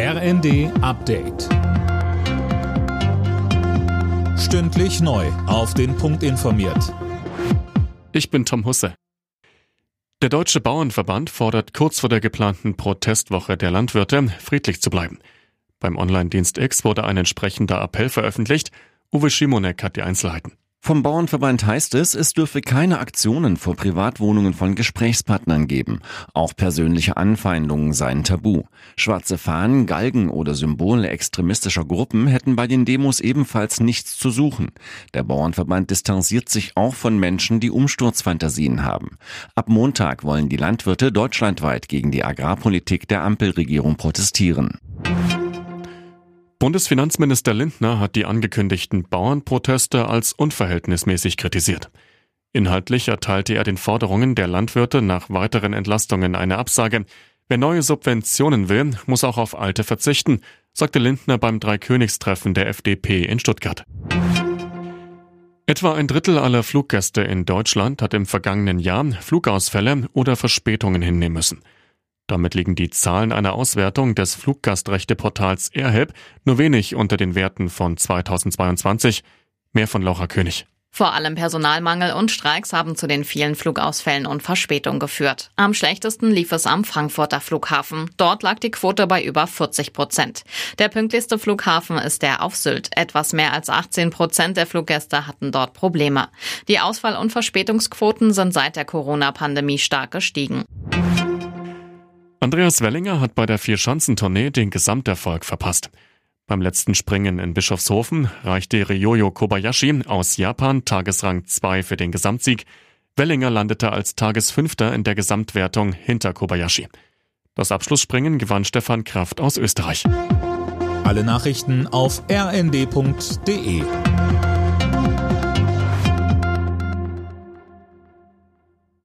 RND Update. Stündlich neu. Auf den Punkt informiert. Ich bin Tom Husse. Der Deutsche Bauernverband fordert kurz vor der geplanten Protestwoche der Landwirte, friedlich zu bleiben. Beim Online-Dienst X wurde ein entsprechender Appell veröffentlicht. Uwe Schimonek hat die Einzelheiten. Vom Bauernverband heißt es, es dürfe keine Aktionen vor Privatwohnungen von Gesprächspartnern geben. Auch persönliche Anfeindungen seien tabu. Schwarze Fahnen, Galgen oder Symbole extremistischer Gruppen hätten bei den Demos ebenfalls nichts zu suchen. Der Bauernverband distanziert sich auch von Menschen, die Umsturzfantasien haben. Ab Montag wollen die Landwirte deutschlandweit gegen die Agrarpolitik der Ampelregierung protestieren. Bundesfinanzminister Lindner hat die angekündigten Bauernproteste als unverhältnismäßig kritisiert. Inhaltlich erteilte er den Forderungen der Landwirte nach weiteren Entlastungen eine Absage. Wer neue Subventionen will, muss auch auf alte verzichten, sagte Lindner beim Dreikönigstreffen der FDP in Stuttgart. Etwa ein Drittel aller Fluggäste in Deutschland hat im vergangenen Jahr Flugausfälle oder Verspätungen hinnehmen müssen. Damit liegen die Zahlen einer Auswertung des Fluggastrechteportals Airhelp nur wenig unter den Werten von 2022. Mehr von Laura König. Vor allem Personalmangel und Streiks haben zu den vielen Flugausfällen und Verspätungen geführt. Am schlechtesten lief es am Frankfurter Flughafen. Dort lag die Quote bei über 40 Prozent. Der pünktlichste Flughafen ist der auf Sylt. Etwas mehr als 18 Prozent der Fluggäste hatten dort Probleme. Die Ausfall- und Verspätungsquoten sind seit der Corona-Pandemie stark gestiegen. Andreas Wellinger hat bei der Vierschanzentournee den Gesamterfolg verpasst. Beim letzten Springen in Bischofshofen reichte Ryoyo Kobayashi aus Japan Tagesrang 2 für den Gesamtsieg. Wellinger landete als Tagesfünfter in der Gesamtwertung hinter Kobayashi. Das Abschlussspringen gewann Stefan Kraft aus Österreich. Alle Nachrichten auf rnd.de